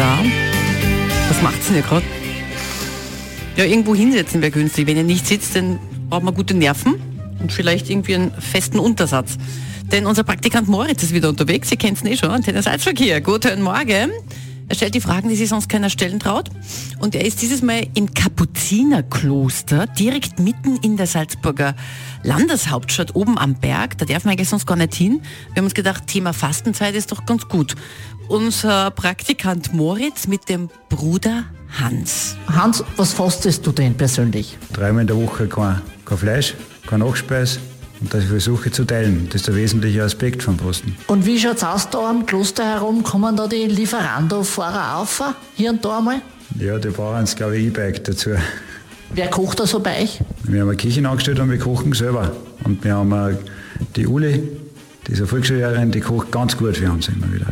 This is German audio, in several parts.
da. Was macht's denn ihr gerade? Ja, irgendwo hinsetzen wäre günstig. Wenn ihr nicht sitzt, dann braucht man gute Nerven und vielleicht irgendwie einen festen Untersatz. Denn unser Praktikant Moritz ist wieder unterwegs. Sie kennt es eh schon. Antenne Salzverkehr. Guten Morgen. Er stellt die Fragen, die sich sonst keiner stellen traut. Und er ist dieses Mal im Kapuzinerkloster, direkt mitten in der Salzburger Landeshauptstadt, oben am Berg. Da darf man eigentlich sonst gar nicht hin. Wir haben uns gedacht, Thema Fastenzeit ist doch ganz gut. Unser Praktikant Moritz mit dem Bruder Hans. Hans, was fastest du denn persönlich? Dreimal in der Woche kein, kein Fleisch, kein Nachspeis und das versuche ich zu teilen. Das ist der wesentliche Aspekt vom Posten. Und wie schaut's aus da am Kloster herum? Kommen da die Lieferando-Fahrer auf? Hier und da einmal? Ja, die brauchen es, glaube ich, E-Bike dazu. Wer kocht da so bei euch? Wir haben eine Küche angestellt und wir kochen selber. Und wir haben äh, die Uli, die ist eine Volksschullehrerin, die kocht ganz gut für uns immer wieder.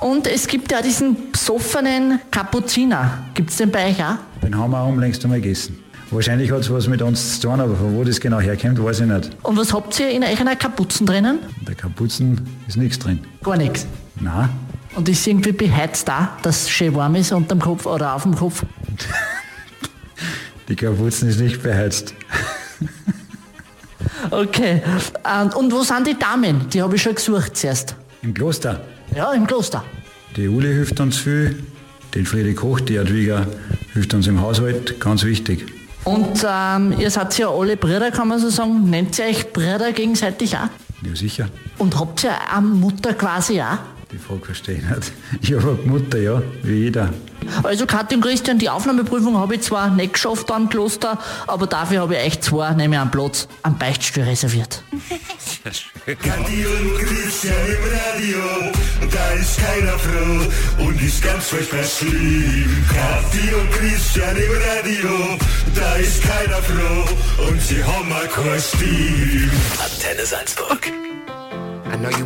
Und es gibt ja diesen besoffenen Kapuziner. Gibt's den bei euch auch? Den haben wir auch unlängst einmal gegessen. Wahrscheinlich hat es was mit uns zu tun, aber von wo das genau herkommt, weiß ich nicht. Und was habt ihr in euren Kapuzen drinnen? In der Kapuzen ist nichts drin. Gar nichts. Nein, Und ist irgendwie beheizt da, dass es schön warm ist unterm Kopf oder auf dem Kopf? die Kapuzen ist nicht beheizt. Okay. Und, wo sind die Damen? Die habe ich schon gesucht zuerst. Im Kloster. Ja, im Kloster. Die Uli hilft uns viel. Den Friedrich Koch, die Jadwiga, hilft uns im Haushalt, ganz wichtig. Und ähm, ihr seid ja alle Brüder, kann man so sagen. Nennt ihr euch Brüder gegenseitig auch? Ja, sicher. Und habt ihr eine Mutter quasi auch? Die Frage verstehe ich nicht. Ich habe eine Mutter, ja, wie jeder. Also Kathi und Christian, die Aufnahmeprüfung habe ich zwar nicht geschafft am Kloster, aber dafür habe ich euch zwei, nämlich einen Platz am Beichtstuhl reserviert. Kathi und Christian im Radio, da ist keiner froh und ist ganz furchtbar schlimm. Im Radio, da ist keiner froh und sie haben mal. Antenne Salzburg. I know you